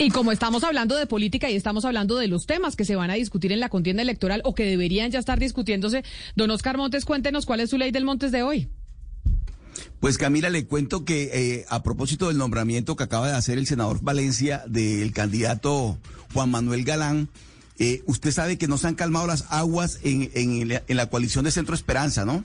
Y como estamos hablando de política y estamos hablando de los temas que se van a discutir en la contienda electoral o que deberían ya estar discutiéndose, don Oscar Montes, cuéntenos cuál es su ley del Montes de hoy. Pues Camila, le cuento que eh, a propósito del nombramiento que acaba de hacer el senador Valencia del candidato Juan Manuel Galán, eh, usted sabe que no se han calmado las aguas en, en, en la coalición de Centro Esperanza, ¿no?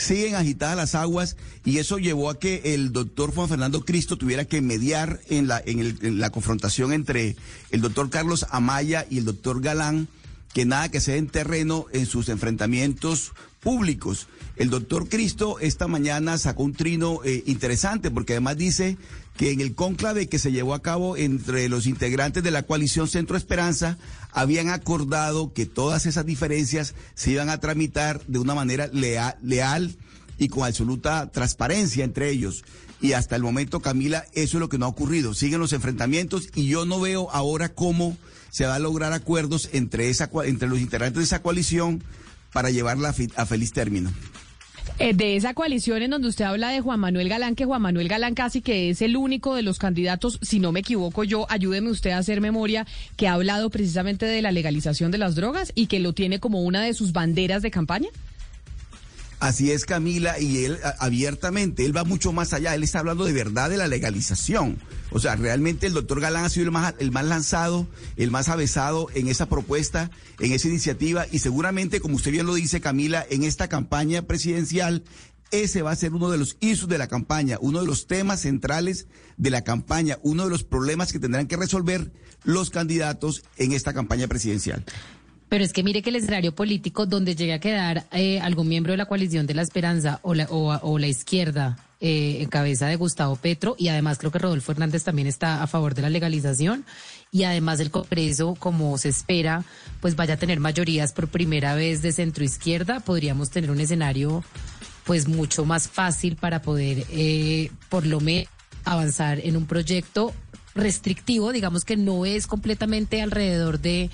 Siguen agitadas las aguas y eso llevó a que el doctor Juan Fernando Cristo tuviera que mediar en la, en, el, en la confrontación entre el doctor Carlos Amaya y el doctor Galán, que nada que se en terreno en sus enfrentamientos públicos. El doctor Cristo esta mañana sacó un trino eh, interesante porque además dice que en el conclave que se llevó a cabo entre los integrantes de la coalición Centro Esperanza habían acordado que todas esas diferencias se iban a tramitar de una manera leal, leal y con absoluta transparencia entre ellos. Y hasta el momento, Camila, eso es lo que no ha ocurrido. Siguen los enfrentamientos y yo no veo ahora cómo se va a lograr acuerdos entre, esa, entre los integrantes de esa coalición para llevarla a, feliz término. Eh, de esa coalición en donde usted habla de Juan Manuel Galán, que Juan Manuel Galán casi que es el único de los candidatos, si no me equivoco yo, ayúdeme usted a hacer memoria, que ha hablado precisamente de la legalización de las drogas y que lo tiene como una de sus banderas de campaña. Así es, Camila, y él abiertamente, él va mucho más allá, él está hablando de verdad de la legalización. O sea, realmente el doctor Galán ha sido el más, el más lanzado, el más avesado en esa propuesta, en esa iniciativa, y seguramente, como usted bien lo dice, Camila, en esta campaña presidencial, ese va a ser uno de los issues de la campaña, uno de los temas centrales de la campaña, uno de los problemas que tendrán que resolver los candidatos en esta campaña presidencial. Pero es que mire que el escenario político donde llegue a quedar eh, algún miembro de la coalición de la esperanza o la, o, la izquierda eh, en cabeza de Gustavo Petro y además creo que Rodolfo Hernández también está a favor de la legalización y además el Congreso, como se espera, pues vaya a tener mayorías por primera vez de centro izquierda, podríamos tener un escenario pues mucho más fácil para poder eh, por lo menos avanzar en un proyecto restrictivo, digamos que no es completamente alrededor de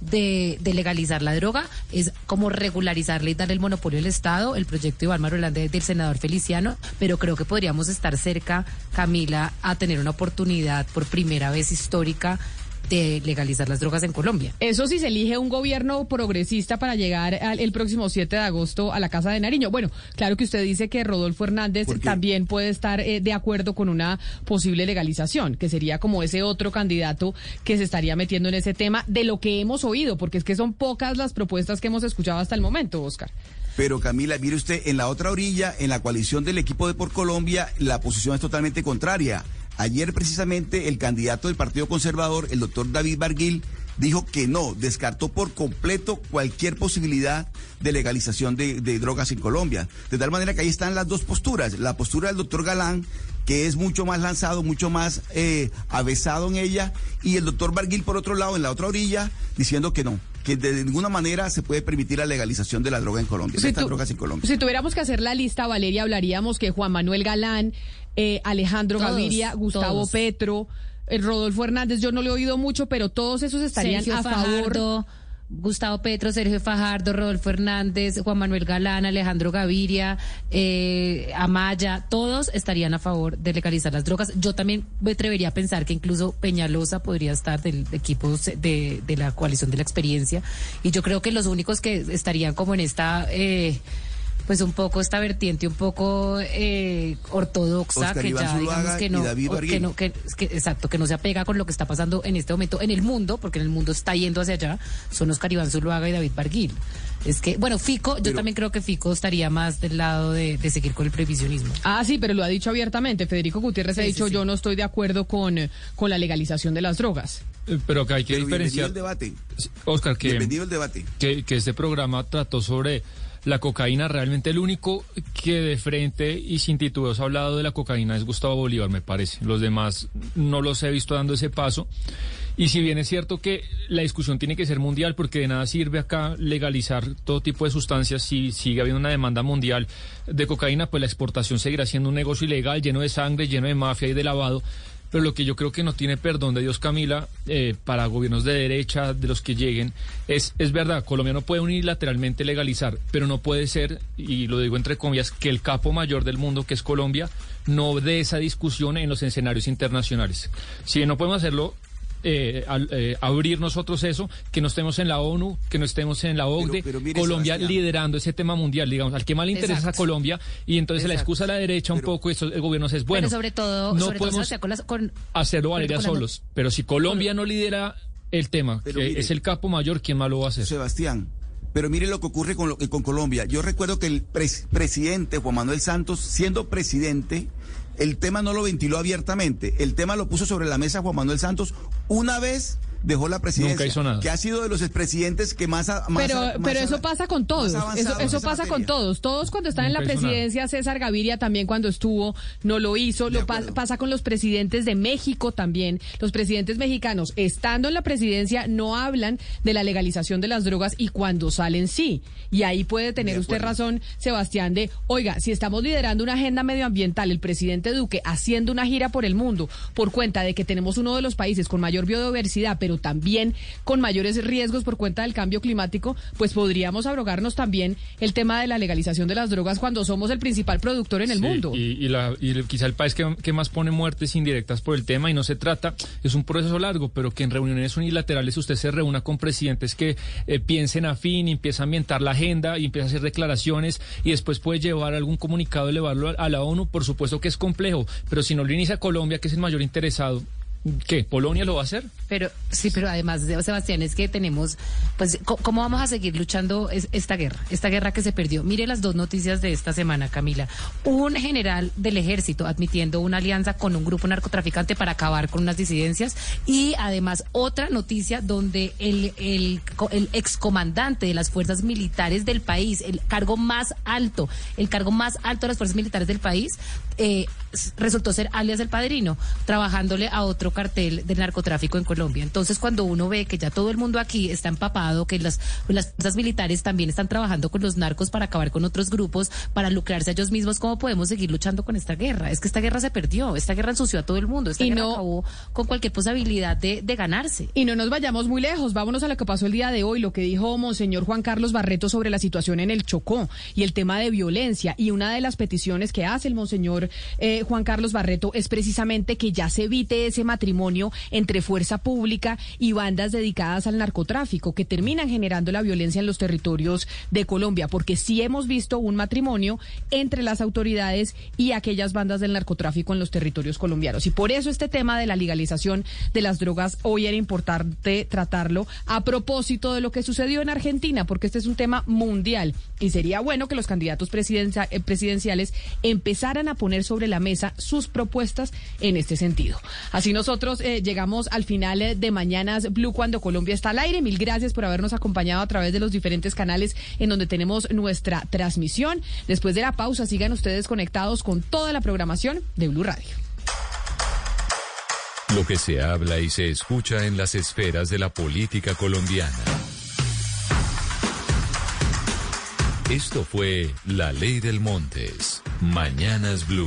de, legalizar la droga, es como regularizarle y darle el monopolio al Estado, el proyecto de Iván Marulanda del senador Feliciano, pero creo que podríamos estar cerca, Camila, a tener una oportunidad por primera vez histórica de legalizar las drogas en Colombia. Eso sí se elige un gobierno progresista para llegar el próximo 7 de agosto a la Casa de Nariño. Bueno, claro que usted dice que Rodolfo Hernández también puede estar eh, de acuerdo con una posible legalización, que sería como ese otro candidato que se estaría metiendo en ese tema de lo que hemos oído, porque es que son pocas las propuestas que hemos escuchado hasta el momento, Oscar. Pero Camila, mire usted, en la otra orilla, en la coalición del equipo de Por Colombia, la posición es totalmente contraria. Ayer precisamente el candidato del Partido Conservador, el doctor David Barguil, dijo que no, descartó por completo cualquier posibilidad de legalización de, drogas en Colombia. De tal manera que ahí están las dos posturas. La postura del doctor Galán, que es mucho más lanzado, mucho más eh, avesado en ella, y el doctor Barguil, por otro lado, en la otra orilla, diciendo que no, que de ninguna manera se puede permitir la legalización de la droga en Colombia, de estas drogas en Colombia. Si tuviéramos que hacer la lista, Valeria, hablaríamos que Juan Manuel Galán, eh, Alejandro Gaviria, Gustavo Petro, el eh, Rodolfo Hernández, yo no le he oído mucho, pero todos esos estarían a favor. Gustavo Petro, Sergio Fajardo, Rodolfo Hernández, Juan Manuel Galán, Alejandro Gaviria, eh, Amaya, todos estarían a favor de legalizar las drogas. Yo también me atrevería a pensar que incluso Peñalosa podría estar del equipo de, la coalición de la experiencia. Y yo creo que los únicos que estarían como en esta... Eh, pues un poco esta vertiente un poco eh, ortodoxa Oscar que Iván ya digamos que no, que Barguil. no que, que- exacto que no se apega con lo que está pasando en este momento en el mundo porque en el mundo está yendo hacia allá son Oscar Iván Zuluaga y David Barguil es que bueno Fico yo Pero- también creo que Fico estaría más del lado de, de seguir con el previsionismo Ah, sí, pero lo ha dicho abiertamente. Federico Gutiérrez ha Sí, dicho, sí. yo no estoy de acuerdo con, eh, con la legalización de las drogas. Eh, Pero que hay que Pero bienvenido diferenciar, el debate. Oscar, que, Bienvenido el debate. que, que este programa trató sobre la cocaína. Realmente el único que de frente y sin titubeos ha hablado de la cocaína es Gustavo Bolívar, me parece. Los demás no los he visto dando ese paso. Y si bien es cierto que la discusión tiene que ser mundial, porque de nada sirve acá legalizar todo tipo de sustancias si sigue habiendo una demanda mundial de cocaína, pues la exportación seguirá siendo un negocio ilegal, lleno de sangre, lleno de mafia y de lavado. Pero lo que yo creo que no tiene perdón de Dios, Camila, eh, para gobiernos de derecha, de los que lleguen, es, es verdad, Colombia no puede unilateralmente legalizar, pero no puede ser, y lo digo entre comillas, que el capo mayor del mundo, que es Colombia, no dé esa discusión en los escenarios internacionales. Si no podemos hacerlo, eh, al- eh, abrir nosotros eso, que no estemos en la ONU, que no estemos en la OCDE, pero mire, Colombia Sebastián. liderando ese tema mundial, digamos, al que más le interesa es a Exacto. Colombia, y entonces la Exacto. excusa a la derecha un poco, eso, el gobierno es bueno. pero sobre todo no sobre todo, podemos Sebastián, con las- con- hacerlo Valeria todo solos. Pero si Colombia no lidera el tema, Pero que mire- es el capo mayor, ¿quién más lo va a hacer? Sebastián, pero mire lo que ocurre con, lo, con Colombia. Yo recuerdo que el pres- presidente Juan Manuel Santos, siendo presidente, el tema no lo ventiló abiertamente. El tema lo puso sobre la mesa Juan Manuel Santos una vez dejó la presidencia. Nunca hizo nada. Que ha sido de los expresidentes que más... ha- más Pero, más eso pasa con todos. Eso, eso pasa con todos. Todos cuando están en la nada. presidencia, César Gaviria también cuando estuvo no lo hizo. De Lo pa- pasa con los presidentes de México también. Los presidentes mexicanos, estando en la presidencia, no hablan de la legalización de las drogas y cuando salen sí. Y ahí puede tener usted razón, Sebastián, de, oiga, si estamos liderando una agenda medioambiental, el presidente Duque haciendo una gira por el mundo por cuenta de que tenemos uno de los países con mayor biodiversidad, pero también con mayores riesgos por cuenta del cambio climático, pues podríamos abrogarnos también el tema de la legalización de las drogas cuando somos el principal productor en el Sí, mundo. Y, y la- y quizá el país que, que más pone muertes indirectas por el tema y no se trata, es un proceso largo, pero que en reuniones unilaterales usted se reúna con presidentes que eh, piensen afín y empieza a ambientar la agenda y empieza a hacer declaraciones y después puede llevar algún comunicado, elevarlo a, a la ONU, por supuesto que es complejo, pero si no lo inicia Colombia, que es el mayor interesado, ¿qué? ¿Polonia lo va a hacer? Pero sí, pero además, Sebastián, es que tenemos, pues, ¿cómo vamos a seguir luchando es- esta guerra? Esta guerra que se perdió. Mire las dos noticias de esta semana, Camila. Un general del ejército admitiendo una alianza con un grupo narcotraficante para acabar con unas disidencias y además otra noticia donde el, el, el excomandante de las fuerzas militares del país, el cargo más alto, el cargo más alto de las fuerzas militares del país, eh, resultó ser alias el padrino, trabajándole a otro cartel del narcotráfico en Colombia. Entonces, cuando uno ve que ya todo el mundo aquí está empapado, que las, las fuerzas militares también están trabajando con los narcos para acabar con otros grupos, para lucrarse a ellos mismos, ¿cómo podemos seguir luchando con esta guerra? Es que esta guerra se perdió, esta guerra ensució a todo el mundo, esta Y guerra no- acabó con cualquier posibilidad de, de ganarse. Y no nos vayamos muy lejos, vámonos a lo que pasó el día de hoy, lo que dijo Monseñor Juan Carlos Barreto sobre la situación en el Chocó y el tema de violencia. Y una de las peticiones que hace el Monseñor eh, Juan Carlos Barreto es precisamente que ya se evite ese matrimonio entre fuerza pública y bandas dedicadas al narcotráfico que terminan generando la violencia en los territorios de Colombia, porque sí hemos visto un matrimonio entre las autoridades y aquellas bandas del narcotráfico en los territorios colombianos. Y por eso este tema de la legalización de las drogas hoy era importante tratarlo a propósito de lo que sucedió en Argentina, porque este es un tema mundial y sería bueno que los candidatos presidencia- eh, presidenciales empezaran a poner sobre la mesa sus propuestas en este sentido. Así nosotros eh, llegamos al final eh, de Mañanas Blue cuando Colombia está al aire. Mil gracias por habernos acompañado a través de los diferentes canales en donde tenemos nuestra transmisión. Después de la pausa, sigan ustedes conectados con toda la programación de Blue Radio. Lo que se habla y se escucha en las esferas de la política colombiana. Esto fue La Ley del Montes. Mañanas Blue.